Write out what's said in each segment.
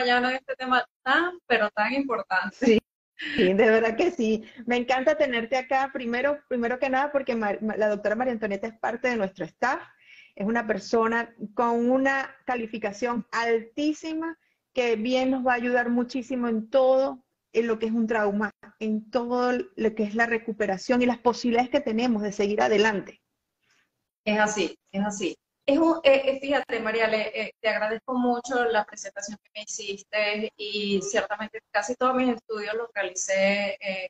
están acompañando en este tema tan, pero tan importante. Sí. Sí, de verdad que sí. Me encanta tenerte acá, primero, primero que nada, porque la doctora María Antonieta es parte de nuestro staff. Es una persona con una calificación altísima que bien nos va a ayudar muchísimo en todo en lo que es un trauma, en todo lo que es la recuperación y las posibilidades que tenemos de seguir adelante. Es así, es así. Es un, eh, eh, fíjate, María, eh, te agradezco mucho la presentación que me hiciste y ciertamente casi todos mis estudios los realicé en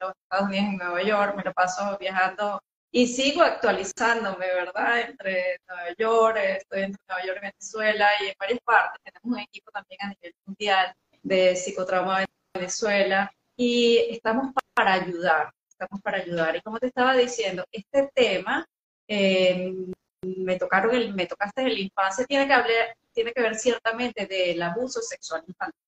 los Estados Unidos, en Nueva York, me lo paso viajando y sigo actualizándome, ¿verdad? Entre Nueva York, estoy entre Nueva York y Venezuela y en varias partes. Tenemos un equipo también a nivel mundial de psicotrauma Venezuela y estamos para ayudar, estamos para ayudar. Y como te estaba diciendo, este tema, eh, me tocaron el, me tocaste en la infancia, tiene que, hablar, ver ciertamente del abuso sexual infantil.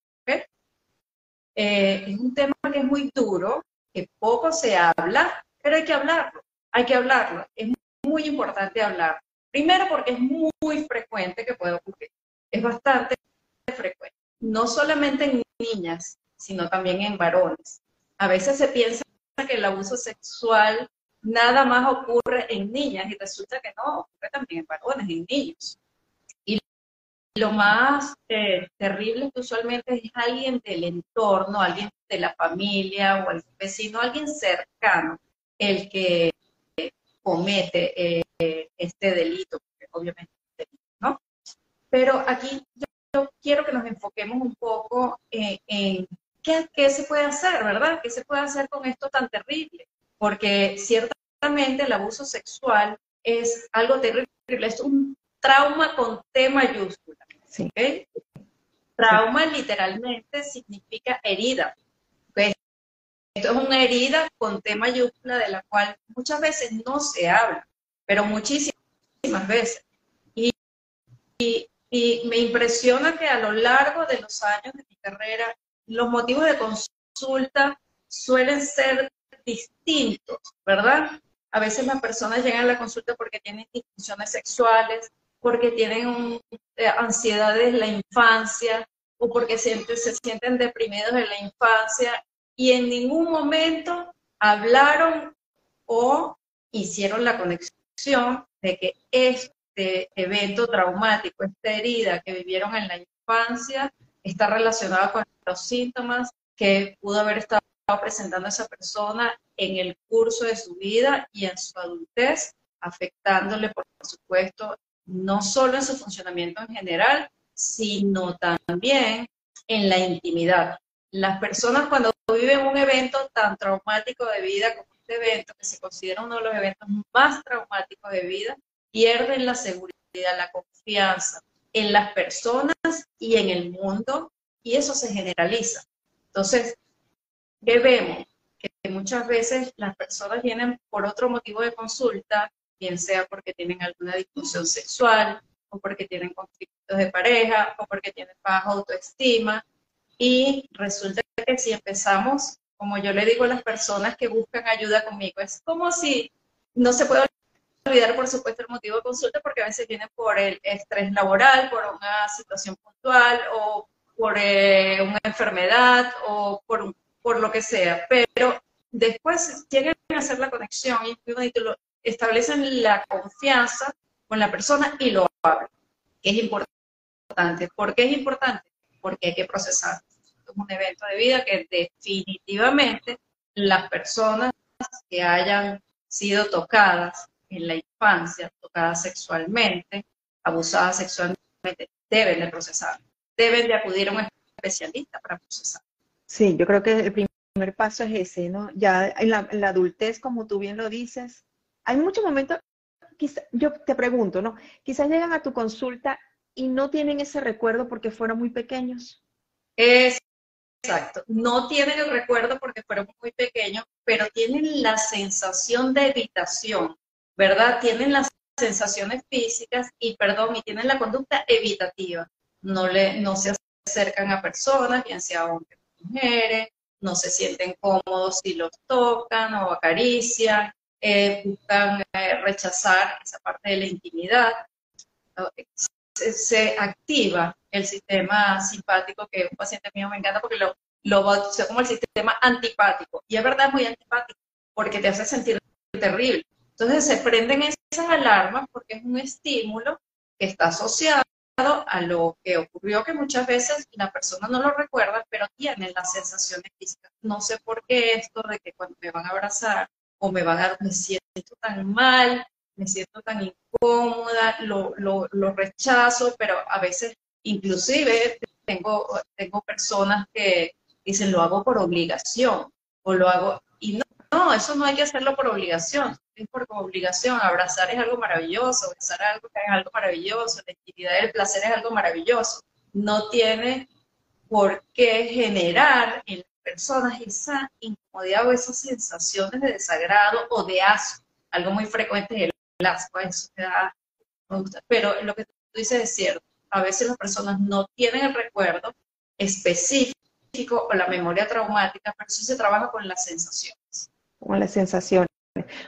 Eh, es un tema que es muy duro, que poco se habla, pero hay que hablarlo, hay que hablarlo. Es muy importante hablar. Primero porque es muy frecuente que puede ocurrir, es bastante frecuente. No solamente en niñas, sino también en varones. A veces se piensa que el abuso sexual nada más ocurre en niñas y resulta que no, ocurre también en varones, en niños. Y lo más eh, terrible que usualmente es alguien del entorno, alguien de la familia o el vecino, alguien cercano, el que comete eh, este delito, porque obviamente es delito, ¿no? Pero aquí yo, quiero que nos enfoquemos un poco eh, en ¿qué, se puede hacer, verdad? ¿Qué se puede hacer con esto tan terrible? Porque el abuso sexual es algo terrible, es un trauma con T mayúscula. Sí. Trauma literalmente significa herida. Esto es una herida con T mayúscula de la cual muchas veces no se habla, pero muchísimas veces. Y, y, y me impresiona que a lo largo de los años de mi carrera los motivos de consulta suelen ser distintos, ¿verdad? A veces las personas llegan a la consulta porque tienen disfunciones sexuales, porque tienen eh, ansiedades en la infancia o porque se sienten deprimidos en la infancia y en ningún momento hablaron o hicieron la conexión de que este evento traumático, esta herida que vivieron en la infancia, está relacionada con los síntomas que pudo haber estado presentando esa persona en el curso de su vida y en su adultez, afectándole, por supuesto, no solo en su funcionamiento en general, sino también en la intimidad. Las personas cuando viven un evento tan traumático de vida como este evento, que se considera uno de los eventos más traumáticos de vida, pierden la seguridad, la confianza en las personas y en el mundo y eso se generaliza. Entonces, ¿qué vemos? Que muchas veces las personas vienen por otro motivo de consulta, bien sea porque tienen alguna disfunción sexual, o porque tienen conflictos de pareja, o porque tienen baja autoestima, y resulta que si empezamos, como yo le digo a las personas que buscan ayuda conmigo, es como si no se puede olvidar, por supuesto, el motivo de consulta, porque a veces vienen por el estrés laboral, por una situación puntual o por eh, una enfermedad o por, por lo que sea, pero después tienen que hacer la conexión y establecen la confianza con la persona y lo hablan, que es importante. ¿Por qué es importante? Porque hay que procesar. Es un evento de vida que definitivamente las personas que hayan sido tocadas en la infancia, tocadas sexualmente, abusadas sexualmente, deben de procesar deben de acudir a un especialista para procesar. Sí, yo creo que el primer paso es ese, ¿no? Ya en la, adultez, como tú bien lo dices, hay muchos momentos, yo te pregunto, ¿no? Quizás llegan a tu consulta y no tienen ese recuerdo porque fueron muy pequeños. Exacto, no tienen el recuerdo porque fueron muy pequeños, pero tienen la sensación de evitación, ¿verdad? Tienen las sensaciones físicas y, perdón, y tienen la conducta evitativa no, le, no se acercan a personas, bien sea hombres o mujeres, no se sienten cómodos si los tocan o acarician, eh, buscan eh, rechazar esa parte de la intimidad. se, activa el sistema simpático, que un paciente mío me encanta porque lo, lo bautizó como el sistema antipático. Y es verdad, es muy antipático, porque te hace sentir terrible. Entonces se prenden esas alarmas porque es un estímulo que está asociado a lo que ocurrió, que muchas veces la persona no lo recuerda, pero tiene las sensaciones físicas. No sé por qué esto de que cuando me van a abrazar o me van a, me siento tan mal, me siento tan incómoda, lo, lo, lo rechazo, pero a veces inclusive tengo, tengo personas que dicen lo hago por obligación o lo hago, eso no hay que hacerlo por obligación, es por obligación, abrazar es algo maravilloso, besar algo es algo maravilloso, la intimidad y el placer es algo maravilloso, no tiene por qué generar en las personas esa incomodidad o esas sensaciones de desagrado o de asco, algo muy frecuente es el asco, eso me da, pero lo que tú dices es cierto, a veces las personas no tienen el recuerdo específico o la memoria traumática, pero sí se trabaja con las sensaciones. Con las sensaciones.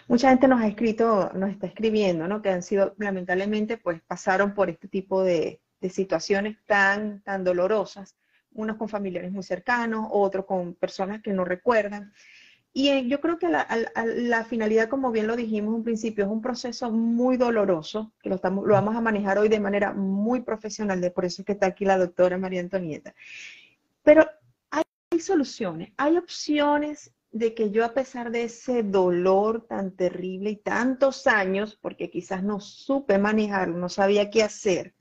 Mucha gente nos ha escrito, nos está escribiendo, ¿no? Que han sido, lamentablemente, pues pasaron por este tipo de, situaciones tan, tan dolorosas, unos con familiares muy cercanos, otros con personas que no recuerdan. Y eh, yo creo que la, finalidad, como bien lo dijimos en principio, es un proceso muy doloroso, que lo, estamos, lo vamos a manejar hoy de manera muy profesional, de por eso es que está aquí la doctora María Antonieta. Pero hay soluciones, hay opciones de que yo a pesar de ese dolor tan terrible y tantos años, porque quizás no supe manejarlo, no sabía qué hacer,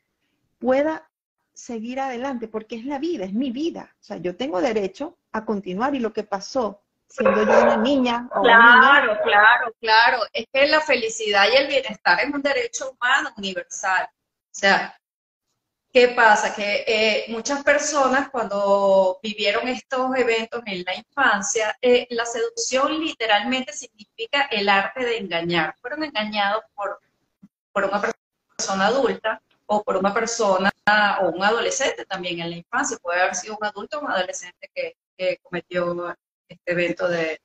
pueda seguir adelante, porque es la vida, es mi vida. O sea, yo tengo derecho a continuar y lo que pasó siendo yo una niña. claro, claro, claro. Es que la felicidad y el bienestar es un derecho humano universal. O sea, ¿qué pasa? Que eh, muchas personas cuando vivieron estos eventos en la infancia, eh, la seducción literalmente significa el arte de engañar. Fueron engañados por, por una persona adulta o por una persona o un adolescente también en la infancia. Puede haber sido un adulto o un adolescente que, que cometió este evento de,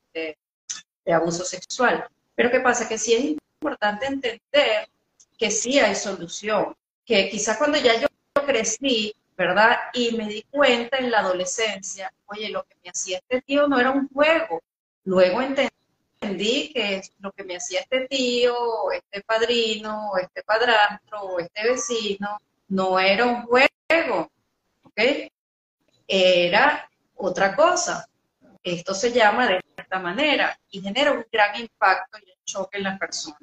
abuso sexual. Pero ¿qué pasa? Que sí es importante entender que sí hay solución, que quizás cuando ya yo crecí, ¿verdad? Y me di cuenta en la adolescencia, oye, lo que me hacía este tío no era un juego. Luego entendí que lo que me hacía este tío, este padrino, este padrastro, este vecino, no era un juego, ¿ok? Era otra cosa. Esto se llama de esta manera y genera un gran impacto y un choque en la persona.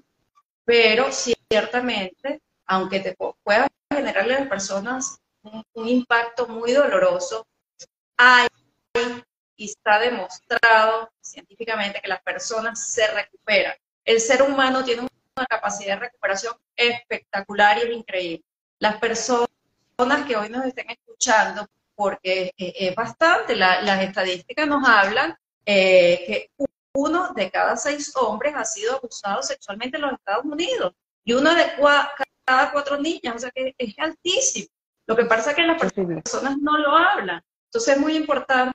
Pero ciertamente, aunque te pueda generarle a las personas un, impacto muy doloroso, hay y está demostrado científicamente que las personas se recuperan. El ser humano tiene una capacidad de recuperación espectacular y es increíble. Las personas que hoy nos estén escuchando porque es bastante, las estadísticas nos hablan eh, que uno de cada seis hombres ha sido abusado sexualmente en los Estados Unidos y uno de cada cuatro niñas, o sea que es altísimo. Lo que pasa es que las personas no lo hablan. Entonces es muy importante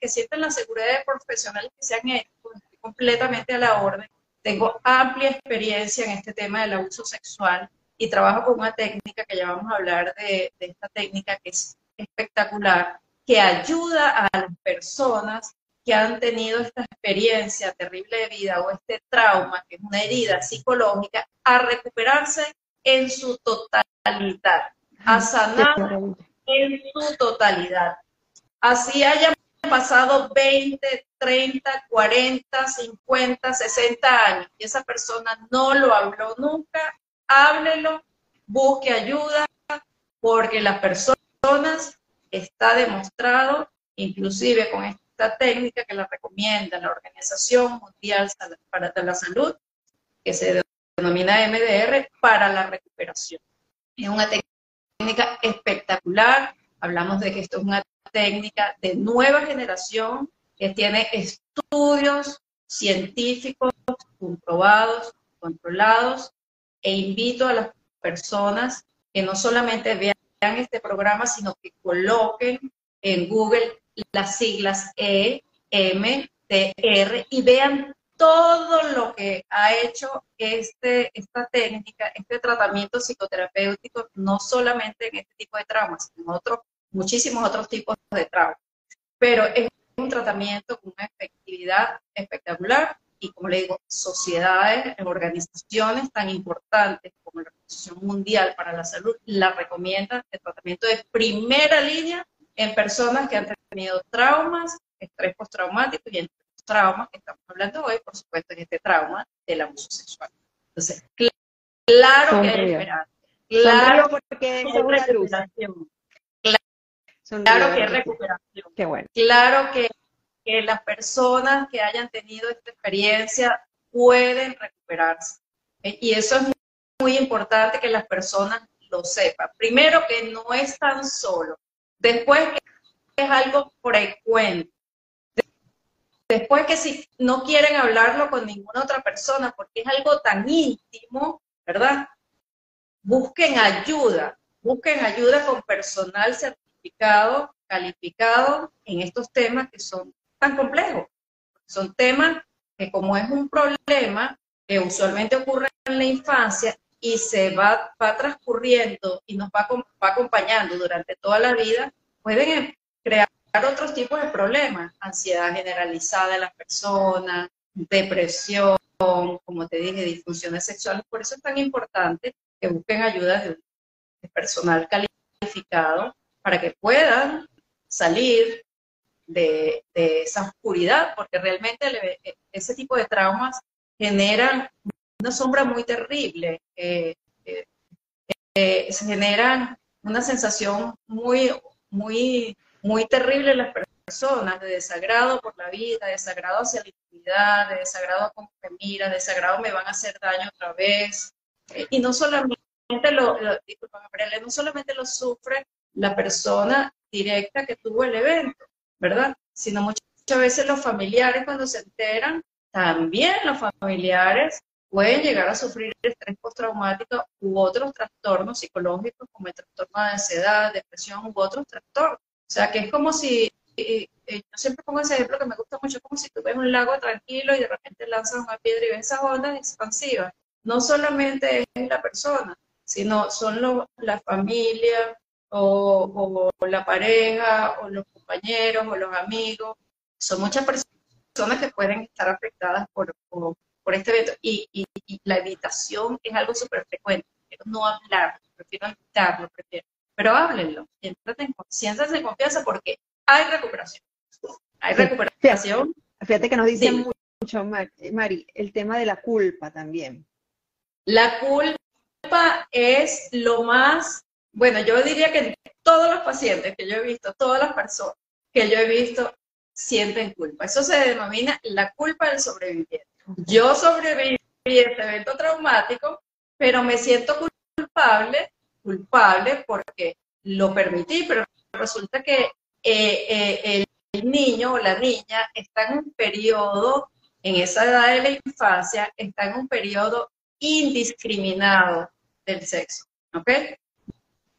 que sientan la seguridad de profesionales que sean esto, estoy completamente a la orden. Tengo amplia experiencia en este tema del abuso sexual y trabajo con una técnica que ya vamos a hablar de, de esta técnica que es espectacular que ayuda a las personas que han tenido esta experiencia terrible de vida o este trauma, que es una herida psicológica, a recuperarse en su totalidad, a sanar en su totalidad. Así hayan pasado 20, 30, 40, 50, 60 años y esa persona no lo habló nunca, háblelo, busque ayuda, porque las personas está demostrado, inclusive con esta técnica que la recomienda la Organización Mundial para la Salud, que se denomina MDR, para la recuperación. Es una técnica espectacular, hablamos de que esto es una técnica de nueva generación que tiene estudios científicos comprobados, controlados, e invito a las personas que no solamente vean este programa, sino que coloquen en Google las siglas E, M, T, R y vean todo lo que ha hecho este, esta técnica, este tratamiento psicoterapéutico, no solamente en este tipo de traumas, sino en otros, muchísimos otros tipos de traumas. Pero es un tratamiento con una efectividad espectacular y, como le digo, sociedades, organizaciones tan importantes como la Organización Mundial para la Salud la recomiendan el tratamiento de primera línea en personas que han tenido traumas, estrés postraumático y los traumas que estamos hablando hoy, por supuesto, en este trauma del abuso sexual. Entonces, claro que hay esperanza. Claro que hay recuperación. Claro que hay recuperación. Qué bueno. Claro que, que las personas que hayan tenido esta experiencia pueden recuperarse. Eh, y eso es muy importante que las personas lo sepan. Primero, que no es tan solo. Después, que es algo frecuente. Después que si no quieren hablarlo con ninguna otra persona porque es algo tan íntimo, ¿verdad? Busquen ayuda, busquen ayuda con personal certificado, calificado en estos temas que son tan complejos. Son temas que como es un problema que usualmente ocurre en la infancia y se va, va transcurriendo y nos va, va acompañando durante toda la vida, pueden crear otros tipos de problemas, ansiedad generalizada en las personas, depresión, como te dije, disfunciones sexuales. Por eso es tan importante que busquen ayuda de, personal calificado para que puedan salir de, esa oscuridad, porque realmente ese tipo de traumas generan una sombra muy terrible, eh, eh, eh, se generan una sensación muy, muy muy terrible las personas, de desagrado por la vida, de desagrado hacia la intimidad, de desagrado como me mira, de desagrado me van a hacer daño otra vez. Eh, y no solamente lo, no solamente lo sufre la persona directa que tuvo el evento, ¿verdad? Sino muchas veces los familiares cuando se enteran, también los familiares pueden llegar a sufrir estrés postraumático u otros trastornos psicológicos como el trastorno de ansiedad, depresión u otros trastornos. O sea, que es como si, yo siempre pongo ese ejemplo que me gusta mucho, como si tú ves un lago tranquilo y de repente lanzas una piedra y ves esas ondas expansivas. No solamente es la persona, sino son la familia o, la pareja o los compañeros o los amigos. Son muchas personas que pueden estar afectadas por, por, este evento. Y, y, la evitación es algo súper frecuente. Prefiero no hablar, prefiero evitarlo, prefiero pero háblenlo, entrate en conciencia, en confianza porque hay recuperación. Hay recuperación. Fíjate que nos dicen mucho, Mari, el tema de la culpa también. La culpa es lo más, bueno, yo diría que todos los pacientes que yo he visto, todas las personas que yo he visto, sienten culpa. Eso se denomina la culpa del sobreviviente. Yo sobreviví a este evento traumático, pero me siento culpable culpable porque lo permití, pero resulta que eh, eh, el niño o la niña está en un periodo, en esa edad de la infancia, está en un periodo indiscriminado del sexo, ¿ok?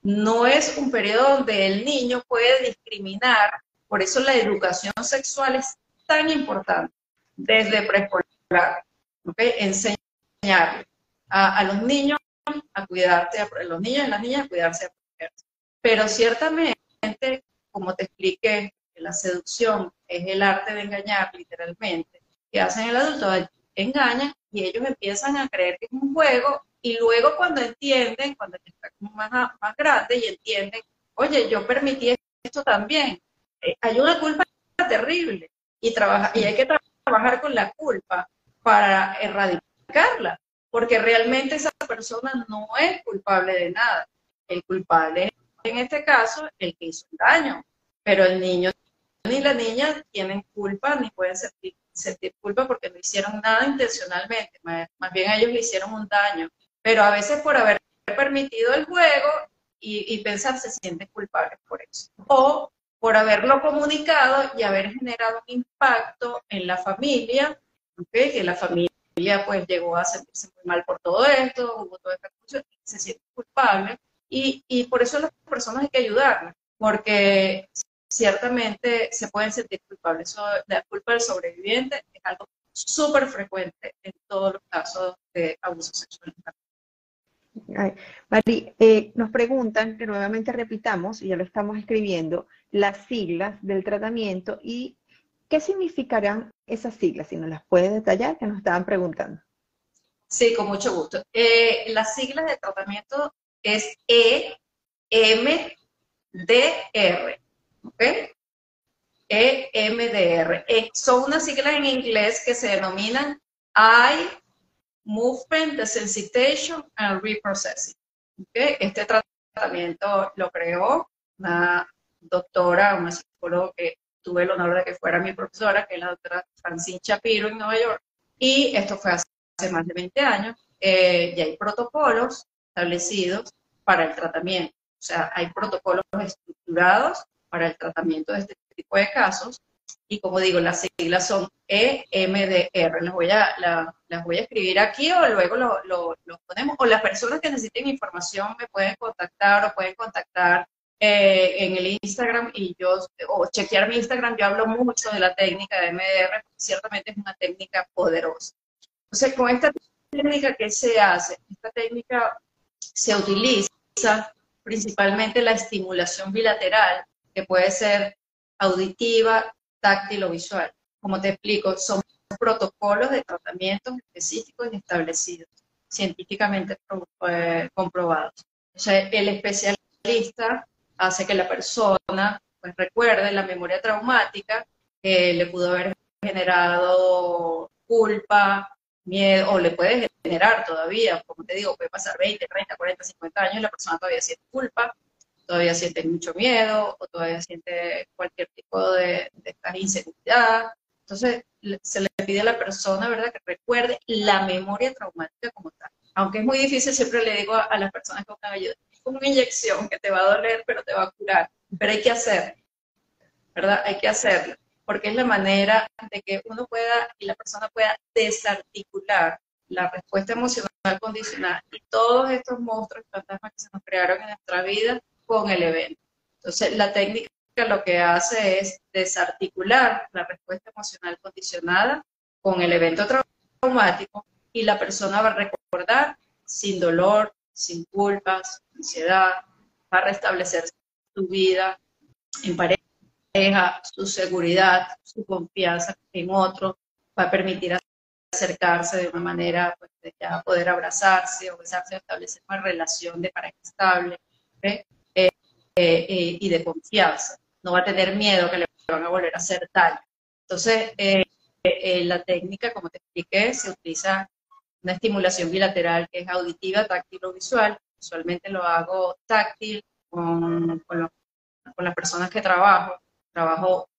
No es un periodo donde el niño puede discriminar, por eso la educación sexual es tan importante desde preescolar, ¿ok? Enseñar a, a los niños a cuidarse, a, los niños y las niñas a cuidarse, a protegerse. Pero ciertamente, como te expliqué, la seducción es el arte de engañar, literalmente, que hacen el adulto, engañan y ellos empiezan a creer que es un juego y luego cuando entienden, cuando están más, más grandes y entienden, oye, yo permití esto también, eh, hay una culpa terrible y, trabaja, y hay que trabajar con la culpa para erradicarla porque realmente esa persona no es culpable de nada. El culpable en este caso el que hizo el daño, pero el niño ni la niña tienen culpa ni pueden sentir, culpa porque no hicieron nada intencionalmente, más, bien ellos le hicieron un daño, pero a veces por haber permitido el juego y, pensar se sienten culpables por eso. O por haberlo comunicado y haber generado un impacto en la familia, que la familia pues llegó a sentirse muy mal por todo esto, hubo toda esta confusión, se siente culpable y, y por eso las personas hay que ayudarlas, porque ciertamente se pueden sentir culpables. La culpa del sobreviviente es algo súper frecuente en todos los casos de abuso sexual. Mari, eh, nos preguntan que nuevamente repitamos, y ya lo estamos escribiendo, las siglas del tratamiento y qué significarán esas siglas, si nos las puede detallar, que nos estaban preguntando. Sí, con mucho gusto. Eh, las siglas de tratamiento es EMDR, ¿ok? EMDR. Eh, son unas siglas en inglés que se denominan Eye Movement Desensitization and Reprocessing. ¿okay? Este tratamiento lo creó una doctora, una psicóloga que tuve el honor de que fuera mi profesora, que es la doctora Francine Shapiro en Nueva York, y esto fue hace más de 20 años, eh, y hay protocolos establecidos para el tratamiento. O sea, hay protocolos estructurados para el tratamiento de este tipo de casos. Y como digo, las siglas son EMDR. Las voy a, las voy a escribir aquí o luego lo, lo, ponemos. O las personas que necesiten información me pueden contactar o pueden contactar eh, en el Instagram y yo, o chequear mi Instagram, yo hablo mucho de la técnica de MDR, ciertamente es una técnica poderosa. Entonces, con esta técnica, ¿qué se hace? Esta técnica se utiliza principalmente la estimulación bilateral, que puede ser auditiva, táctil o visual. Como te explico, son protocolos de tratamientos específicos y establecidos, científicamente eh, comprobados. O sea, el especialista hace que la persona pues, recuerde la memoria traumática que le pudo haber generado culpa, miedo, o le puede generar todavía, como te digo, puede pasar 20, 30, 40, 50 años y la persona todavía siente culpa, todavía siente mucho miedo o todavía siente cualquier tipo de, de inseguridad. Entonces, se le pide a la persona, ¿verdad?, que recuerde la memoria traumática como tal. Aunque es muy difícil, siempre le digo a, las personas que una inyección que te va a doler, pero te va a curar. Pero hay que hacerlo, ¿verdad? Hay que hacerlo, porque es la manera de que uno pueda y la persona pueda desarticular la respuesta emocional condicional y todos estos monstruos y fantasmas que se nos crearon en nuestra vida con el evento. Entonces, la técnica lo que hace es desarticular la respuesta emocional condicionada con el evento traumático y la persona va a recordar sin dolor, sin culpas, sin ansiedad, va a restablecer su vida en pareja, su seguridad, su confianza en otro, va a permitir acercarse de una manera pues, de ya poder abrazarse o besarse, establecer una relación de pareja estable. Eh, eh, y de confianza. No va a tener miedo que le van a volver a hacer daño. Entonces, eh, la técnica, como te expliqué, se utiliza una estimulación bilateral que es auditiva, táctil o visual. Usualmente lo hago táctil con, con, con las personas que trabajo. Trabajo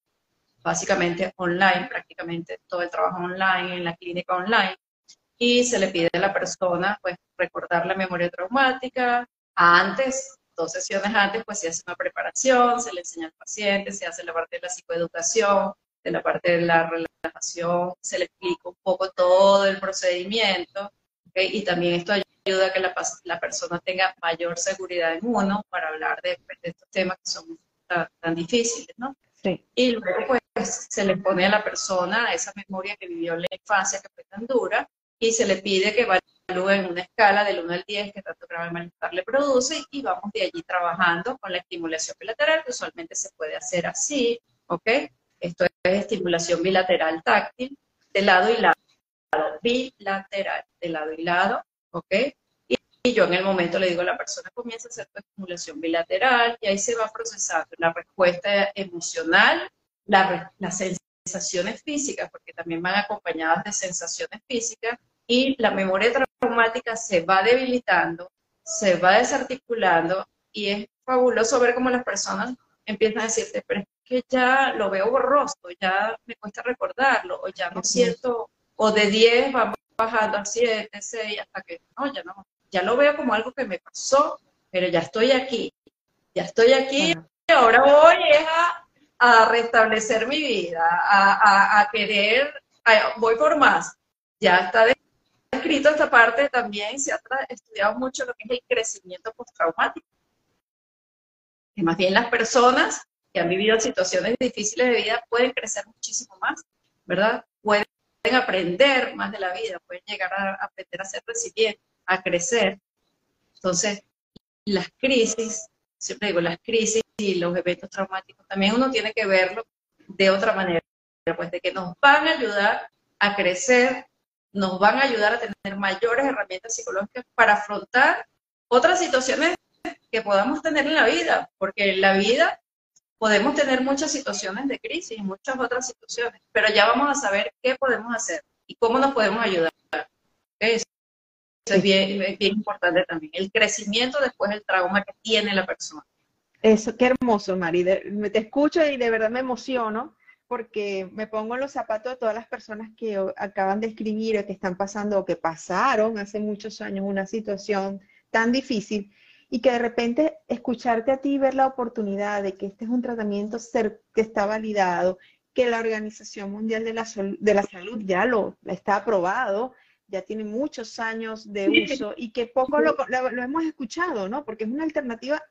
básicamente online, prácticamente todo el trabajo online, en la clínica online, y se le pide a la persona pues recordar la memoria traumática antes dos sesiones antes, pues se hace una preparación, se le enseña al paciente, se hace la parte de la psicoeducación, de la parte de la relajación, se le explica un poco todo el procedimiento, y también esto ayuda a que la, la, persona tenga mayor seguridad en uno para hablar de, estos temas que son tan, difíciles, ¿no? Sí. Y luego, pues, se le pone a la persona esa memoria que vivió en la infancia que fue tan dura, y se le pide que vaya en una escala del 1 al 10 que tanto grave malestar le produce y vamos de allí trabajando con la estimulación bilateral, que usualmente se puede hacer así, ¿ok? Esto es estimulación bilateral táctil, de lado y lado, bilateral, de lado y lado, ¿ok? Y, yo en el momento le digo a la persona, comienza a hacer tu estimulación bilateral y ahí se va procesando la respuesta emocional, la, las sensaciones físicas, porque también van acompañadas de sensaciones físicas, y la memoria traumática se va debilitando, se va desarticulando y es fabuloso ver cómo las personas empiezan a decirte, pero que ya lo veo borroso, ya me cuesta recordarlo, o ya no siento, o de 10 vamos bajando a 7, 6, hasta que no, ya no, ya lo veo como algo que me pasó, pero ya estoy aquí, ya estoy aquí, y ahora voy a, a restablecer mi vida, a, a, querer, voy por más, ya está escrito esta parte también, se ha estudiado mucho lo que es el crecimiento postraumático. Que más bien las personas que han vivido situaciones difíciles de vida pueden crecer muchísimo más, ¿verdad? Pueden aprender más de la vida, pueden llegar a aprender a ser resilientes, a crecer. Entonces, las crisis, siempre digo, las crisis y los eventos traumáticos, también uno tiene que verlo de otra manera, pues de que nos van a ayudar a crecer, nos van a ayudar a tener mayores herramientas psicológicas para afrontar otras situaciones que podamos tener en la vida, porque la vida podemos tener muchas situaciones de crisis y muchas otras situaciones, pero ya vamos a saber qué podemos hacer y cómo nos podemos ayudar. Eso es bien, bien importante también, el crecimiento después del trauma que tiene la persona. Eso, qué hermoso, Mari. te escucho y de verdad me emociono porque me pongo en los zapatos de todas las personas que acaban de escribir o que están pasando o que pasaron hace muchos años una situación tan difícil y que de repente escucharte a ti ver la oportunidad de que este es un tratamiento que está validado, que la Organización Mundial de la, de la Salud ya lo está aprobado, ya tiene muchos años de uso y que poco lo, lo, hemos escuchado, ¿no? Porque es una alternativa,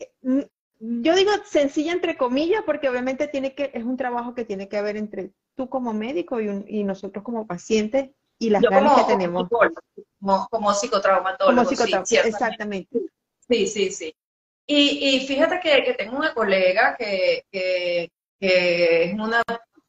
eh, yo digo sencilla entre comillas, porque obviamente tiene que, es un trabajo que tiene que haber entre tú como médico y, y nosotros como pacientes y las ganas que tenemos. Como, como psicotraumatólogo. Como exactamente. Sí, sí, sí. Y, y fíjate que, que, tengo una colega que, que, que es una,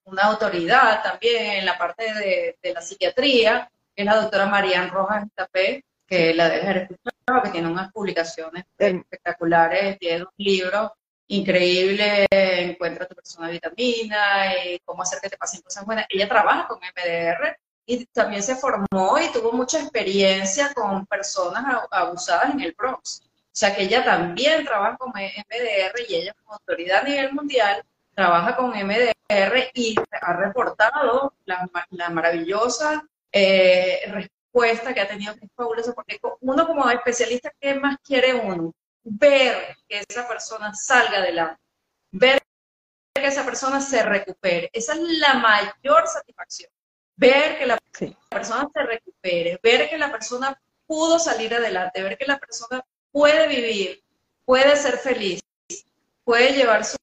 una, autoridad también en la parte de, de, la psiquiatría, que es la doctora Marian Rojas Tapé, que la debe haber escuchado, que tiene unas publicaciones espectaculares, tiene un libro increíble, Encuentra tu persona vitamina y cómo hacer que te pasen cosas buenas. Ella trabaja con MDR y también se formó y tuvo mucha experiencia con personas abusadas en el Bronx. O sea que ella también trabaja con MDR y ella como autoridad a nivel mundial trabaja con MDR y ha reportado la, maravillosa eh, respuesta que ha tenido, que es fabuloso, porque uno como especialista, ¿qué más quiere uno? Ver que esa persona salga adelante, ver que esa persona se recupere. Esa es la mayor satisfacción ver que la persona se recupere, ver que la persona pudo salir adelante, ver que la persona puede vivir, puede ser feliz, puede llevar su,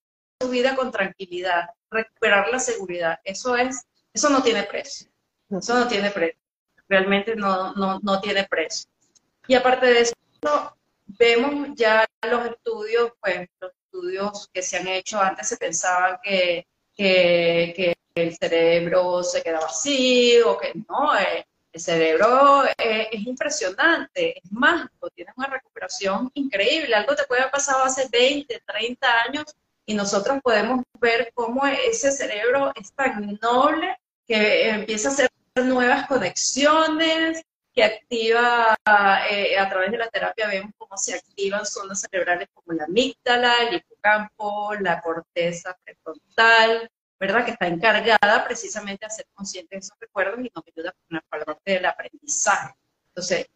vida con tranquilidad, recuperar la seguridad. Eso es, eso no tiene precio. Eso no tiene precio. Realmente no, no, no tiene precio. Y aparte de eso, vemos ya los estudios, pues los estudios que se han hecho antes se pensaban que, que, el cerebro se queda vacío, que no, eh, el cerebro eh, es impresionante, es mágico, tiene una recuperación increíble. Algo te puede haber pasado hace 20, 30 años y nosotros podemos ver cómo ese cerebro es tan noble que empieza a hacer nuevas conexiones, que activa eh, a través de la terapia, vemos cómo se activan zonas cerebrales como la amígdala, el hipocampo, la corteza prefrontal, ¿verdad? Que está encargada precisamente de hacer conscientes de esos recuerdos y nos ayuda con la parte del aprendizaje. Entonces,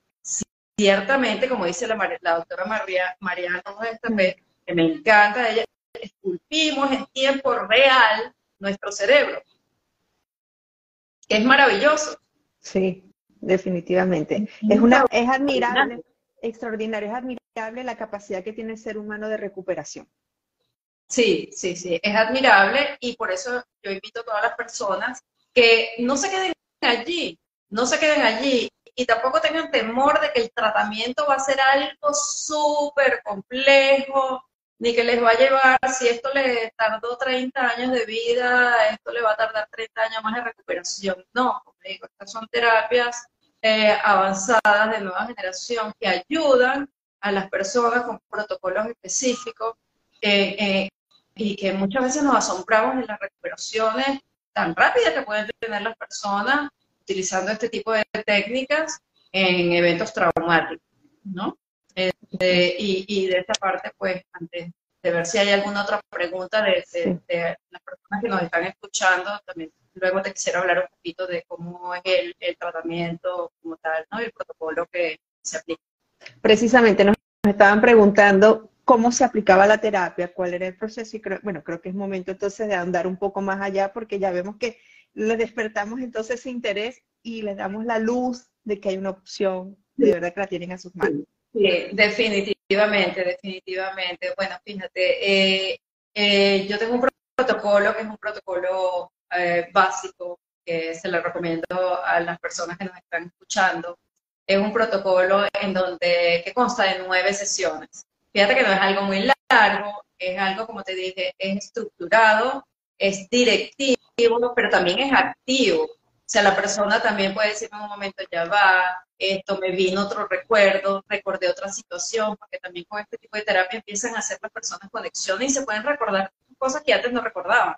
ciertamente, como dice la, la doctora María, Mariana que me encanta, ella, esculpimos en tiempo real nuestro cerebro. Es maravilloso. Sí, definitivamente. Es, una, es admirable, extraordinario, es admirable la capacidad que tiene el ser humano de recuperación. Sí, sí, sí, es admirable y por eso yo invito a todas las personas que no se queden allí, no se queden allí y tampoco tengan temor de que el tratamiento va a ser algo súper complejo, ni que les va a llevar, si esto les tardó 30 años de vida, esto le va a tardar 30 años más de recuperación. No, digo, estas son terapias eh, avanzadas de nueva generación que ayudan a las personas con protocolos específicos eh, eh, y que muchas veces nos asombramos en las recuperaciones tan rápidas que pueden tener las personas utilizando este tipo de técnicas en eventos traumáticos, ¿no? Este, y, de esta parte, pues, antes de ver si hay alguna otra pregunta de, las personas que nos están escuchando, también luego te quisiera hablar un poquito de cómo es el, el tratamiento como tal, ¿no? El protocolo que se aplica. Precisamente nos estaban preguntando cómo se aplicaba la terapia, cuál era el proceso y creo, bueno, creo que es momento entonces de andar un poco más allá porque ya vemos que le despertamos entonces ese interés y le damos la luz de que hay una opción de verdad que la tienen a sus manos. Sí, definitivamente, definitivamente. Bueno, fíjate, eh, eh, yo tengo un protocolo que es un protocolo eh, básico que se le recomiendo a las personas que nos están escuchando. Es un protocolo en donde, que consta de nueve sesiones. Fíjate que no es algo muy largo, es algo, como te dije, es estructurado, es directivo, pero también es activo. O sea, la persona también puede decir en un momento, ya va, esto me vino otro recuerdo, recordé otra situación, porque también con este tipo de terapia empiezan a hacer las personas conexiones y se pueden recordar cosas que antes no recordaban.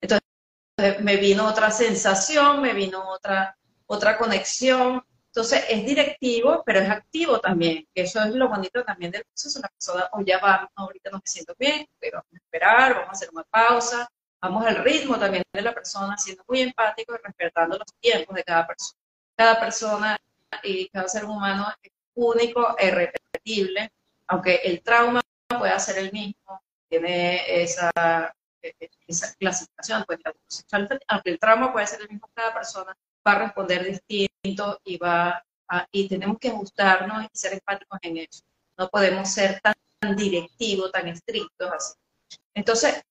Entonces, me vino otra sensación, me vino otra, otra conexión. Entonces, es directivo, pero es activo también. Eso es lo bonito también del proceso. Una persona, o ya va, ahorita no me siento bien, pero vamos a esperar, vamos a hacer una pausa, vamos al ritmo también de la persona, siendo muy empático y respetando los tiempos de cada persona. Cada persona y cada ser humano es único e irrepetible, aunque el trauma pueda ser el mismo, tiene esa, esa clasificación, pues, aunque el trauma puede ser el mismo, cada persona va a responder distinto y va y tenemos que ajustarnos y ser empáticos en eso. No podemos ser tan, directivos, tan estrictos así. Entonces,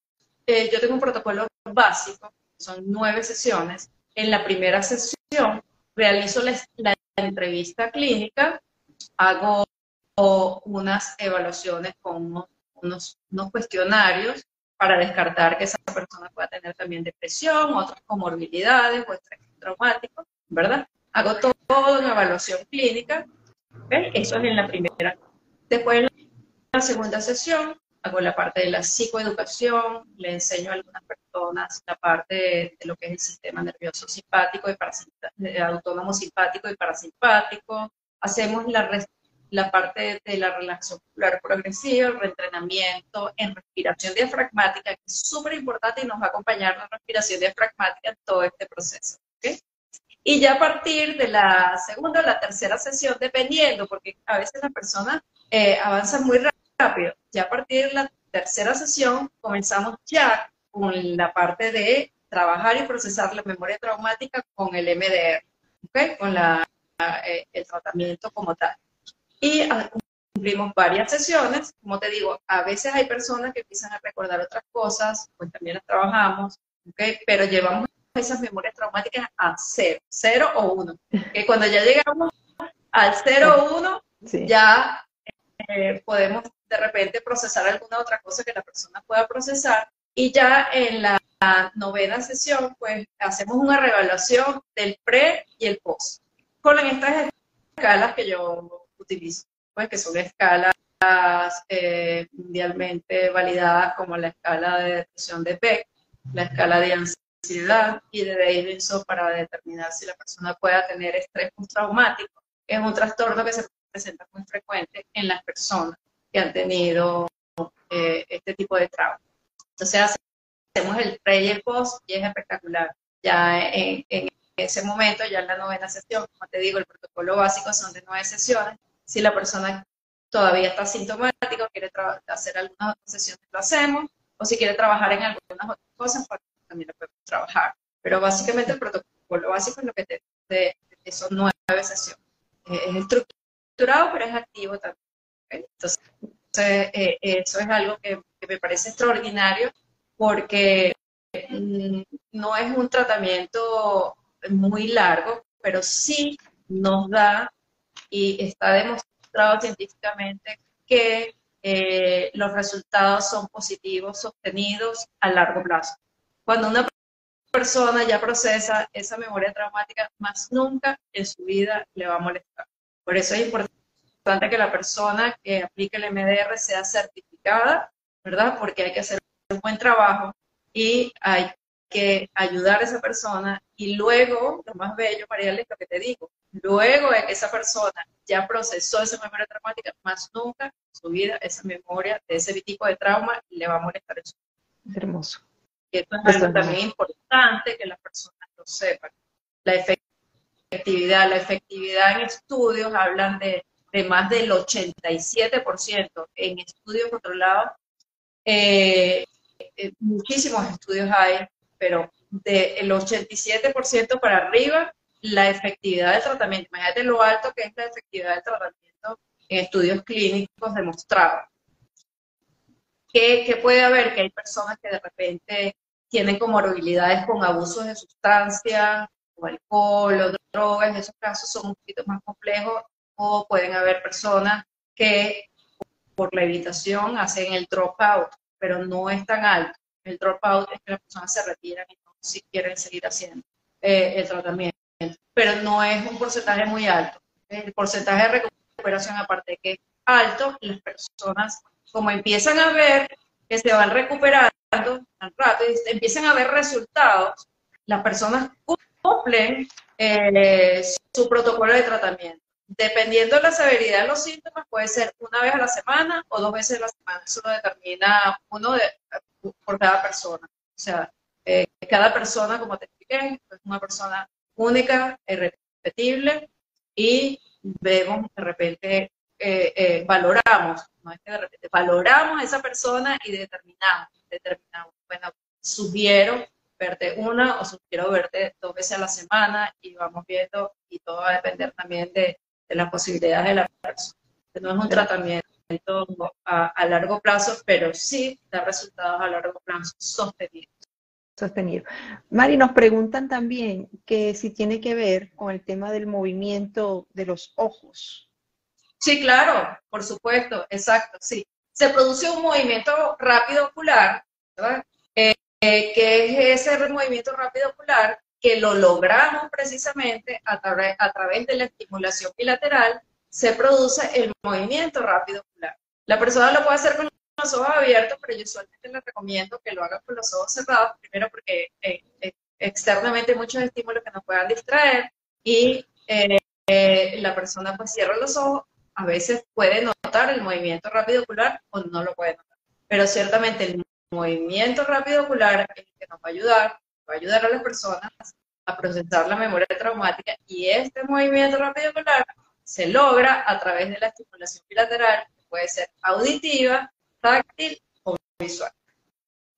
eh, yo tengo un protocolo básico, son nueve sesiones. En la primera sesión realizo la entrevista clínica, hago unas evaluaciones con unos, cuestionarios para descartar que esa persona pueda tener también depresión, otras comorbilidades o estrés ¿verdad? Hago todo, toda una evaluación clínica, eso es en la primera. Después, en la segunda sesión, hago la parte de la psicoeducación, le enseño a algunas personas la parte de, lo que es el sistema nervioso simpático y autónomo simpático y parasimpático. Hacemos la, la parte de la relación muscular progresiva, el reentrenamiento en respiración diafragmática, que es súper importante y nos va a acompañar la respiración diafragmática en todo este proceso. Y ya a partir de la segunda o la tercera sesión, dependiendo, porque a veces las personas eh, avanzan muy rápido, ya a partir de la tercera sesión comenzamos ya con la parte de trabajar y procesar la memoria traumática con el MDR, con la, eh, el tratamiento como tal y ah, cumplimos varias sesiones. Como te digo, a veces hay personas que empiezan a recordar otras cosas, pues también las trabajamos, ¿okay? pero llevamos esas memorias traumáticas a cero, cero o uno. Que cuando ya llegamos al cero o uno, ya eh, podemos de repente procesar alguna otra cosa que la persona pueda procesar. Y ya en la novena sesión, pues hacemos una revaluación del pre y el post. Con estas escalas que yo utilizo, pues que son escalas eh, mundialmente validadas como la escala de depresión de Beck, la escala de ansiedad y de Davidson para determinar si la persona pueda tener estrés postraumático. Es un trastorno que se presenta muy frecuente en las personas que han tenido eh, este tipo de trauma. Entonces hacemos el pre y el post y es espectacular. Ya en, en ese momento, ya en la novena sesión, como te digo, el protocolo básico son de nueve sesiones, si la persona todavía está sintomática, quiere hacer algunas otras sesiones, lo hacemos, o si quiere trabajar en algunas otras cosas, pues también lo podemos trabajar. Pero básicamente el protocolo básico es lo que te, te, son nueve sesiones. es estructurado, pero es activo también. Entonces, eh, eso es algo que, me parece extraordinario porque mm, no es un tratamiento muy largo, pero sí nos da y está demostrado científicamente que eh, los resultados son positivos, sostenidos a largo plazo. Cuando una persona ya procesa esa memoria traumática, más nunca en su vida le va a molestar. Por eso es importante que la persona que aplique el MDR sea certificada, ¿verdad? Porque hay que hacer un buen trabajo y hay que ayudar a esa persona y luego, lo más bello, María es lo que te digo, luego de que esa persona ya procesó esa memoria traumática, más nunca en su vida esa memoria de ese tipo de trauma le va a molestar. Hermoso. Y esto es algo también importante que las personas lo sepan. La efectividad, la efectividad en estudios hablan de, de más del 87% en estudios controlados. Eh, eh, muchísimos estudios hay, pero del 87% para arriba la efectividad del tratamiento. Imagínate lo alto que es la efectividad del tratamiento en estudios clínicos demostrados. ¿Qué, puede haber? Que hay personas que de repente tienen comorbilidades con abusos de sustancias, o alcohol o drogas, esos casos son un poquito más complejos, o pueden haber personas que por la evitación hacen el dropout, pero no es tan alto. El dropout es que las personas se retiran y no si quieren seguir haciendo eh, el tratamiento, pero no es un porcentaje muy alto. El porcentaje de recuperación, aparte de que es alto, las personas, como empiezan a ver que se van recuperando al rato y empiezan a ver resultados, las personas cumplen eh, su protocolo de tratamiento. Dependiendo de la severidad de los síntomas, puede ser una vez a la semana o dos veces a la semana. Eso lo determina uno de, por cada persona. O sea, eh, cada persona, como te expliqué, es una persona única, irrepetible y vemos de repente, eh, eh, valoramos, no es que de repente, valoramos a esa persona y determinamos, determinamos, bueno, sugiero verte una o sugiero verte dos veces a la semana y vamos viendo y todo va a depender también de, de las posibilidades de la persona. No es un tratamiento a, a, largo plazo, pero sí da resultados a largo plazo sostenidos. Sostenido. Mari, nos preguntan también que si tiene que ver con el tema del movimiento de los ojos. Sí, claro, por supuesto, exacto, sí. Se produce un movimiento rápido ocular. Eh, eh, que es ese movimiento rápido ocular que lo logramos precisamente a, a través de la estimulación bilateral, se produce el movimiento rápido ocular. La persona lo puede hacer con los ojos abiertos, pero yo usualmente le recomiendo que lo haga con los ojos cerrados, primero porque eh, eh, externamente hay muchos estímulos que nos puedan distraer y eh, la persona pues cierra los ojos, a veces puede notar el movimiento rápido ocular o no lo puede notar, pero ciertamente el movimiento rápido ocular es el que nos va a ayudar, va a ayudar a las personas a procesar la memoria traumática y este movimiento rápido ocular se logra a través de la estimulación bilateral, que puede ser auditiva, táctil o visual.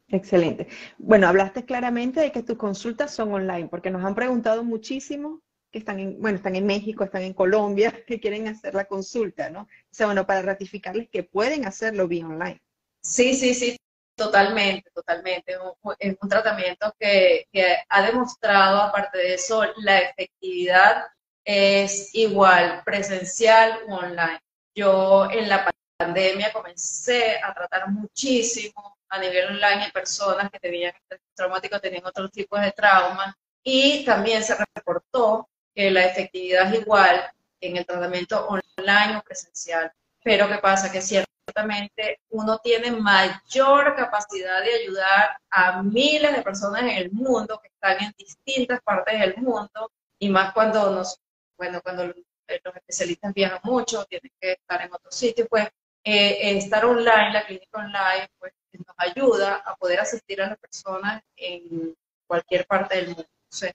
Excelente. Bueno, hablaste claramente de que tus consultas son online, porque nos han preguntado muchísimo que están en, bueno, están en México, están en Colombia, que quieren hacer la consulta, ¿no? O sea, bueno, para ratificarles que pueden hacerlo vía online. Sí, sí, sí, totalmente, totalmente. Es un, tratamiento que, que ha demostrado, aparte de eso, la efectividad es igual, presencial o online. Yo en la pandemia comencé a tratar muchísimo a nivel online en personas que tenían estrés traumático, tenían otros tipos de traumas y también se reportó que la efectividad es igual en el tratamiento online o presencial. Pero ¿qué pasa? Que ciertamente uno tiene mayor capacidad de ayudar a miles de personas en el mundo que están en distintas partes del mundo y más cuando nos, bueno, cuando los especialistas viajan mucho, tienen que estar en otro sitio, pues eh, estar online, la clínica online, pues nos ayuda a poder asistir a las personas en cualquier parte del mundo. Entonces,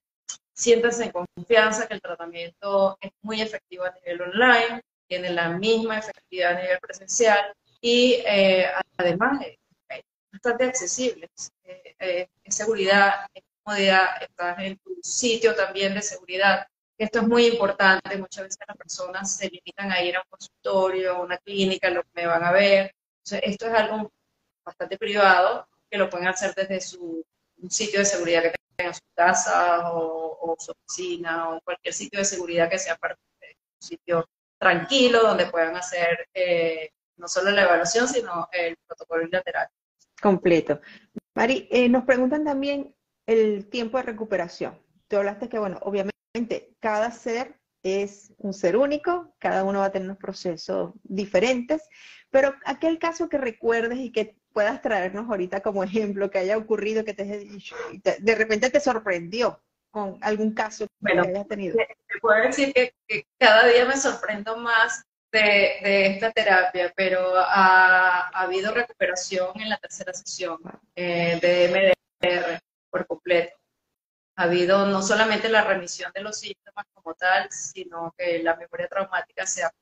siéntanse en confianza que el tratamiento es muy efectivo a nivel online, tiene la misma efectividad a nivel presencial y eh, además es bastante accesible. Eh, es seguridad, es comodidad, estás en tu sitio también de seguridad esto es muy importante, muchas veces las personas se limitan a ir a un consultorio, a una clínica, lo que me van a ver. esto es algo bastante privado que lo pueden hacer desde su sitio de seguridad que en su casa o, su oficina o cualquier sitio de seguridad que sea parte de un sitio tranquilo donde puedan hacer eh, no solo la evaluación, sino el protocolo bilateral. Completo. Mari, eh, nos preguntan también el tiempo de recuperación. Tú hablaste que, bueno, obviamente cada ser es un ser único, cada uno va a tener unos procesos diferentes, pero aquel caso que recuerdes y que puedas traernos ahorita como ejemplo, que haya ocurrido, que te, de repente te sorprendió con algún caso que hayas tenido. Te puedo decir que, cada día me sorprendo más de, esta terapia, pero ha, habido recuperación en la tercera sesión eh, de MDR por completo ha habido no solamente la remisión de los síntomas como tal, sino que la memoria traumática se ha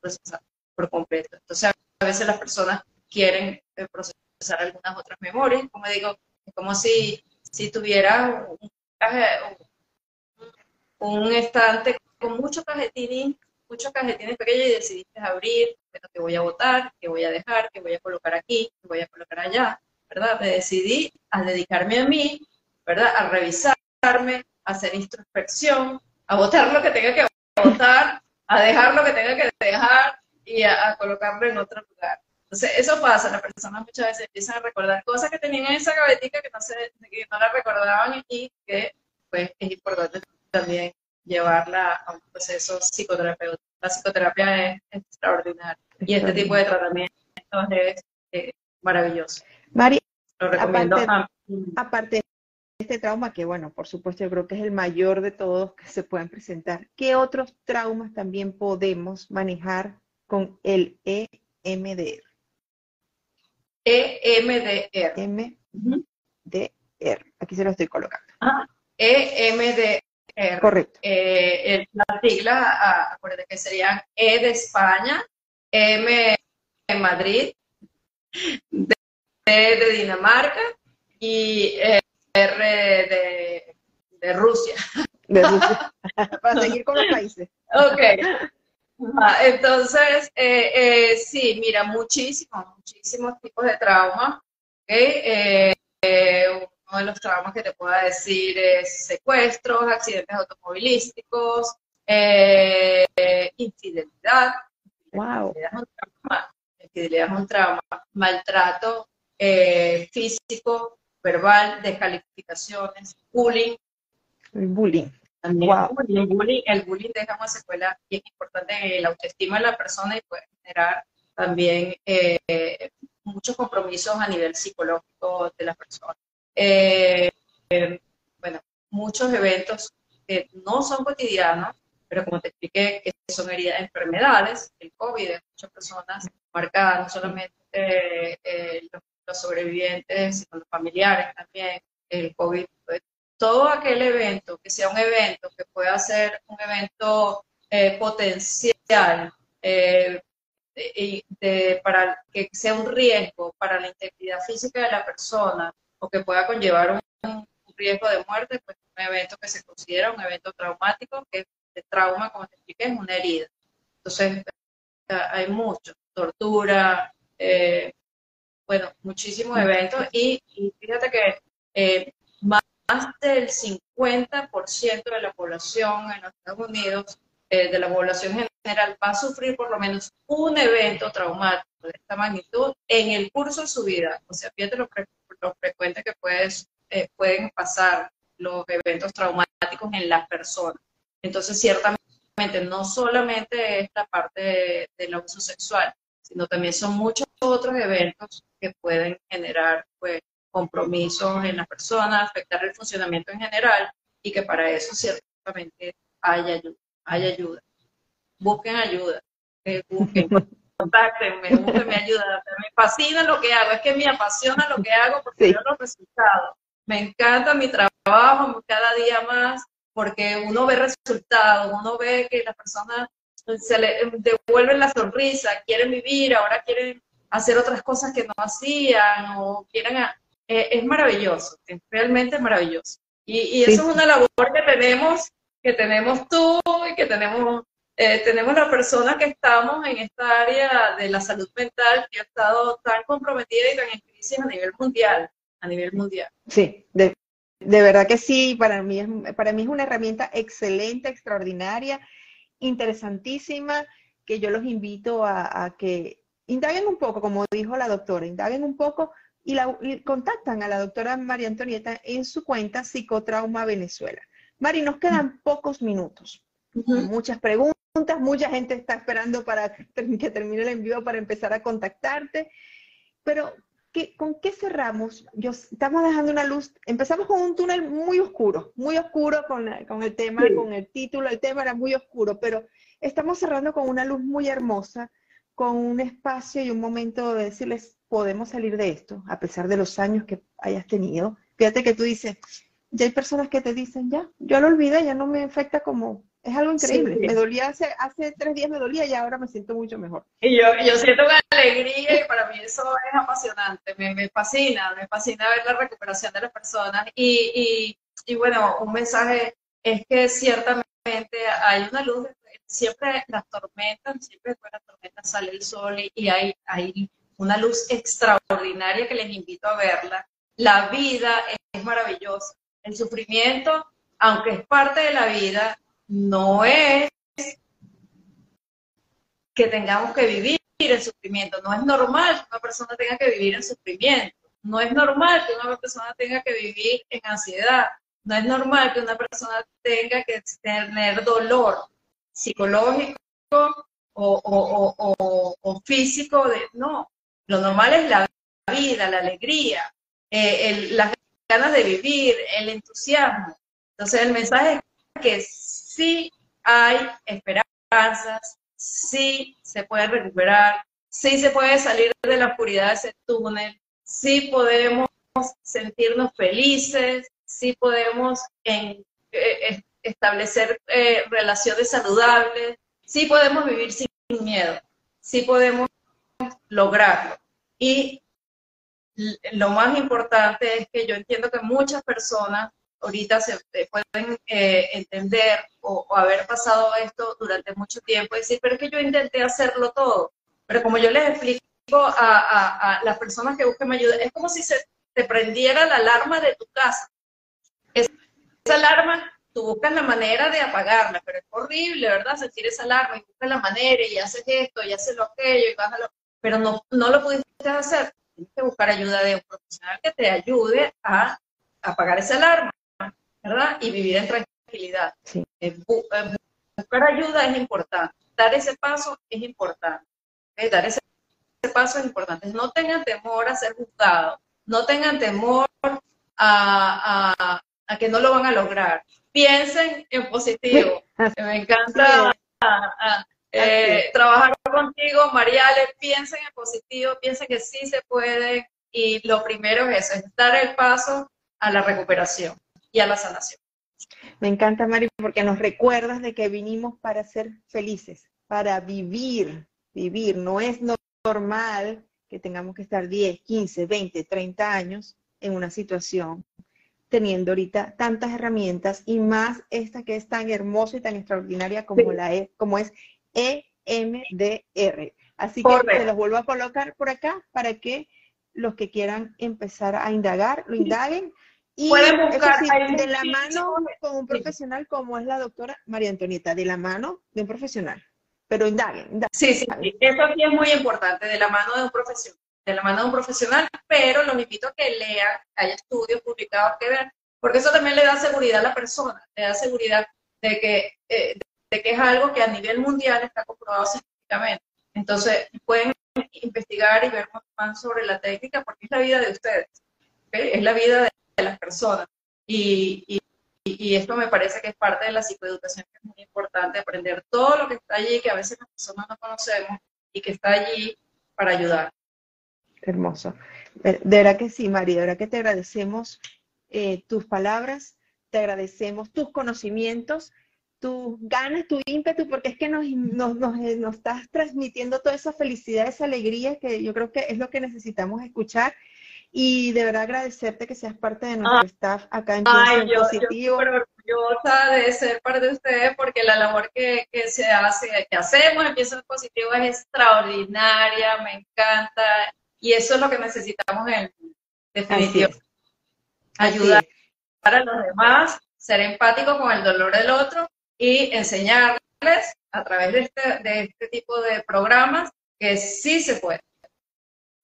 procesado, por completo. Entonces, a veces las personas quieren eh, procesar algunas otras memorias, como digo, es como si, si tuviera un, estante con muchos cajetines, muchos cajetines pequeños y decidiste abrir, bueno, que voy a botar, que voy a dejar, que voy a colocar aquí, que voy a colocar allá. ¿verdad? Me decidí a dedicarme a mí, ¿verdad? A revisarme, a hacer introspección, a votar lo que tenga que votar, a dejar lo que tenga que dejar y a, colocarlo en otro lugar. Entonces, eso pasa, las personas muchas veces empiezan a recordar cosas que tenían en esa gavetica que no, se, que no la recordaban y que pues es importante también llevarla a un proceso psicoterapéutico. La psicoterapia es extraordinaria y este tipo de tratamiento es eh, maravilloso. Mari, lo recomiendo. Aparte, de este trauma, que bueno, por supuesto yo creo que es el mayor de todos que se pueden presentar, ¿qué otros traumas también podemos manejar con el EMDR? EMDR. MDR. Aquí se lo estoy colocando. Ah, EMDR. Correcto. Eh, las siglas, ah, acuérdense que serían E de España, M de Madrid, D de Dinamarca y R de, de Rusia. De Rusia. Para seguir con los países. Ok. Entonces, eh, eh, sí, mira, muchísimos, muchísimos tipos de traumas. Eh, uno de los traumas que te puedo decir es secuestros, accidentes automovilísticos, infidelidad. Wow. Infidelidad es un trauma, maltrato físico, verbal, descalificaciones, bullying. El bullying el, bullying, el bullying deja una secuela bien importante en la autoestima de la persona y puede generar también eh, muchos compromisos a nivel psicológico de la persona. Eh, bueno, muchos eventos que no son cotidianos, pero como te expliqué, que son heridas, enfermedades, el COVID de muchas personas marcadas, no solamente eh, los, los, sobrevivientes, sino los familiares también. El COVID pues, todo aquel evento, que sea un evento que pueda ser un evento eh, potencial eh, para que sea un riesgo para la integridad física de la persona o que pueda conllevar un, riesgo de muerte, pues un evento que se considera un evento traumático, que el trauma, como te expliqué, es una herida. Entonces, hay mucho, tortura, eh, bueno, muchísimos eventos y, fíjate que más más del 50% de la población en los Estados Unidos, eh, de la población general, va a sufrir por lo menos un evento traumático de esta magnitud en el curso de su vida. O sea, fíjate lo, frecuente que puedes, eh, pueden pasar los eventos traumáticos en las personas. Entonces, ciertamente, no solamente es la parte del abuso sexual, sino también son muchos otros eventos que pueden generar pues, compromisos en la persona, afectar el funcionamiento en general y que para eso ciertamente hay ayuda. Hay ayuda. Busquen ayuda. Eh, busquen, contáctenme, busquen ayuda. Me fascina lo que hago, es que me apasiona lo que hago porque veo los resultados. Me encanta mi trabajo cada día más porque uno ve resultados, uno ve que las personas se le devuelven la sonrisa, quieren vivir, ahora quieren hacer otras cosas que no hacían o quieren eh, es maravilloso, es realmente maravilloso. Y, eso es una labor que tenemos, que tenemos tú y que tenemos, eh, tenemos las personas que estamos en esta área de la salud mental que ha estado tan comprometida y tan en crisis a nivel mundial, a nivel mundial. Sí, de, verdad que sí, para mí, es, para mí es una herramienta excelente, extraordinaria, interesantísima, que yo los invito a, a que indaguen un poco, como dijo la doctora, indaguen un poco y, la, contactan a la doctora María Antonieta en su cuenta Psicotrauma Venezuela. Mari, nos quedan pocos minutos. Muchas preguntas, mucha gente está esperando para que termine el envío para empezar a contactarte. Pero, ¿qué, ¿con qué cerramos? Yo, estamos dejando una luz, empezamos con un túnel muy oscuro, muy oscuro con, con el tema, con el título, el tema era muy oscuro, pero estamos cerrando con una luz muy hermosa, con un espacio y un momento de decirles, podemos salir de esto, a pesar de los años que hayas tenido. Fíjate que tú dices, ya hay personas que te dicen, ya, yo lo olvidé, ya no me afecta como, es algo increíble. Me dolía hace, hace tres días, me dolía y ahora me siento mucho mejor. Y yo, yo siento una alegría y para mí eso es apasionante, me, me fascina, me fascina ver la recuperación de las personas. Y, y, y bueno, un mensaje es que ciertamente hay una luz, siempre las tormentas, siempre después de las tormentas sale el sol y, y hay, hay una luz extraordinaria que les invito a verla. La vida es maravillosa. El sufrimiento, aunque es parte de la vida, no es que tengamos que vivir el sufrimiento. No es normal que una persona tenga que vivir en sufrimiento. No es normal que una persona tenga que vivir en ansiedad. No es normal que una persona tenga que tener dolor psicológico o, físico. De, no, lo normal es la vida, la alegría, eh, las ganas de vivir, el entusiasmo. Entonces el mensaje es que sí hay esperanzas, sí se puede recuperar, sí se puede salir de la oscuridad de ese túnel, sí podemos sentirnos felices, sí podemos eh, establecer eh, relaciones saludables, sí podemos vivir sin miedo, sí podemos lograrlo. Y lo más importante es que yo entiendo que muchas personas ahorita se eh, pueden entender o, haber pasado esto durante mucho tiempo y decir, pero es que yo intenté hacerlo todo. Pero como yo les explico a, las personas que buscan ayuda, es como si se te prendiera la alarma de tu casa. Esa, alarma, tú buscas la manera de apagarla, pero es horrible, ¿verdad? Sentir esa alarma y buscas la manera y haces esto y haces lo aquello y bájalo, pero no, no lo pudiste hacer. Tienes que buscar ayuda de un profesional que te ayude a apagar esa alarma, ¿verdad? Y vivir en tranquilidad. Eh, eh, buscar ayuda es importante. Dar ese paso es importante. Dar ese paso es importante. No tengan temor a ser juzgados. No tengan temor a, que no lo van a lograr. Piensen en positivo. Me encanta eh, trabajar contigo, Mariale. Piensen en positivo, piensen que sí se puede. Y lo primero es eso, es dar el paso a la recuperación y a la sanación. Me encanta, Mari, porque nos recuerdas de que vinimos para ser felices, para vivir, vivir. No es normal que tengamos que estar 10, 15, 20, 30 años en una situación teniendo ahorita tantas herramientas y más esta que es tan hermosa y tan extraordinaria como la es, como es EMDR. Así que se los vuelvo a colocar por acá para que los que quieran empezar a indagar, lo indaguen. Y Pueden buscar de la mano con un profesional como es la doctora María Antonieta, de la mano de un profesional. Pero indaguen, Sí, sí, eso aquí es muy importante, de la mano de un profesional, de la mano de un profesional, pero los invito a que lean, hay estudios publicados que vean, porque eso también le da seguridad a la persona, le da seguridad de que, eh, de que es algo que a nivel mundial está comprobado científicamente. Entonces, pueden investigar y ver más sobre la técnica porque es la vida de ustedes, es la vida de, las personas. Y, y, esto me parece que es parte de la psicoeducación, que es muy importante, aprender todo lo que está allí, que a veces las personas no conocemos y que está allí para ayudar. Hermoso. De verdad que sí, María, de verdad que te agradecemos eh, tus palabras, te agradecemos tus conocimientos, tus ganas, tu ímpetu, porque es que nos, nos, nos, eh, nos estás transmitiendo toda esa felicidad, esa alegría que yo creo que es lo que necesitamos escuchar y de verdad agradecerte que seas parte de nuestro ah. staff acá en Ay, yo, Positivo. Yo orgullosa de ser parte de ustedes porque la labor que, que se hace, que hacemos en Pienso Positivo es extraordinaria, me encanta y eso es lo que necesitamos en definitiva. Ayudar a los demás, ser empático con el dolor del otro y enseñarles a través de este, de este tipo de programas que sí se puede.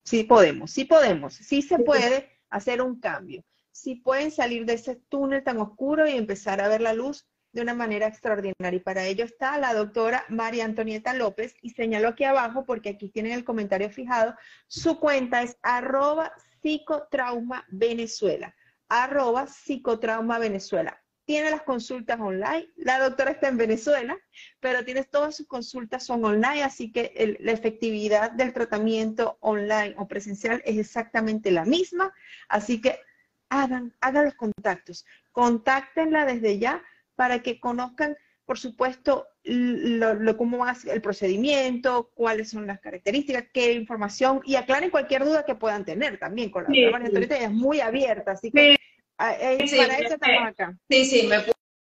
Sí podemos, sí podemos, sí se puede hacer un cambio. Sí pueden salir de ese túnel tan oscuro y empezar a ver la luz de una manera extraordinaria. Y para ello está la doctora María Antonieta López y señalo aquí abajo porque aquí tienen el comentario fijado. Su cuenta es arroba psicotrauma Venezuela, arroba psicotrauma Venezuela tiene las consultas online. La doctora está en Venezuela, pero tiene todas sus consultas son online, así que la efectividad del tratamiento online o presencial es exactamente la misma. Así que hagan, hagan los contactos, contáctenla desde ya para que conozcan, por supuesto, lo, cómo hace el procedimiento, cuáles son las características, qué información y aclaren cualquier duda que puedan tener también con la doctora es muy abierta, así que eh, sí, para eso estamos acá. Sí, sí, me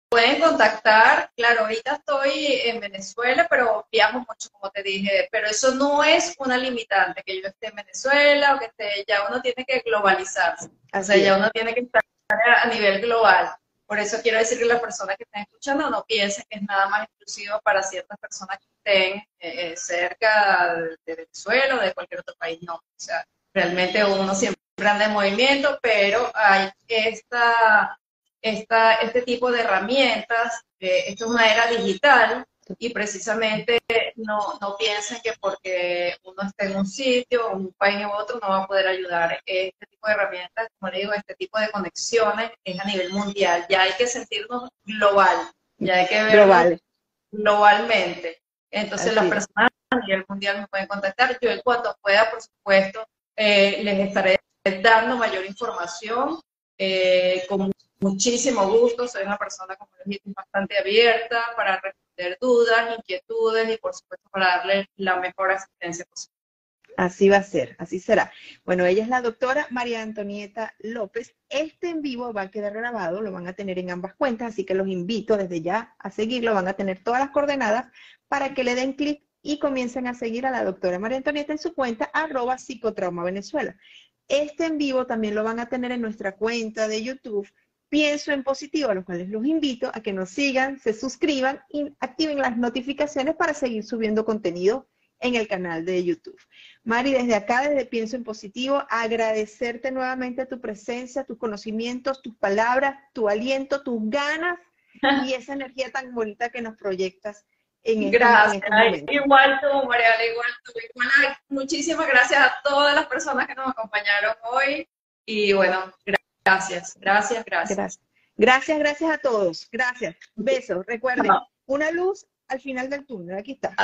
pueden contactar. Claro, ahorita estoy en Venezuela, pero viajo mucho, como te dije. Pero eso no es una limitante, que yo esté en Venezuela o que esté, ya uno tiene que globalizarse. o sea, ya uno tiene que estar a nivel global. Por eso quiero decir que las personas que estén escuchando no piensen que es nada más exclusivo para ciertas personas que estén eh, eh, cerca de Venezuela o de cualquier otro país. No, o sea, realmente uno siempre anda en movimiento, pero hay esta, esta, este tipo de herramientas, eh, esto es una era digital, y precisamente no, no piensen que porque uno está en un sitio, un país u otro, no va a poder ayudar. Este tipo de herramientas, como le digo, este tipo de conexiones es a nivel mundial. Ya hay que sentirnos global, ya hay que ver globalmente. Entonces las personas a nivel mundial me pueden contactar. Yo en cuanto pueda, por supuesto, eh, les estaré dando mayor información eh, con muchísimo gusto. Soy una persona, como les dije, bastante abierta para dudas, inquietudes y por supuesto para darle la mejor asistencia posible. Así va a ser, así será. Bueno, ella es la doctora María Antonieta López. Este en vivo va a quedar grabado, lo van a tener en ambas cuentas, así que los invito desde ya a seguirlo, van a tener todas las coordenadas para que le den clic y comiencen a seguir a la doctora María Antonieta en su cuenta arroba psicotrauma Venezuela. Este en vivo también lo van a tener en nuestra cuenta de YouTube Pienso en positivo, a los cuales los invito a que nos sigan, se suscriban y activen las notificaciones para seguir subiendo contenido en el canal de YouTube. Mari, desde acá, desde Pienso en Positivo, agradecerte nuevamente tu presencia, tus conocimientos, tus palabras, tu aliento, tus ganas y esa energía tan bonita que nos proyectas en este, gracias. Este igual tú, Mariana, igual tú. muchísimas gracias a todas las personas que nos acompañaron hoy y bueno, gracias. Gracias, gracias, gracias. Gracias, gracias, a todos. Gracias. Besos. Recuerden, una luz al final del túnel. Aquí está.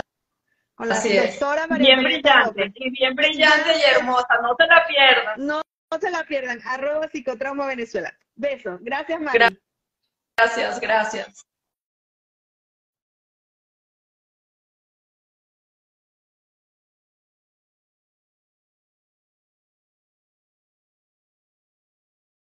Con la doctora María Bien brillante, y bien brillante y hermosa. No se la pierdan. No, no se la pierdan. Arroba psicotrauma Venezuela. Besos. Gracias, María. Gracias, gracias.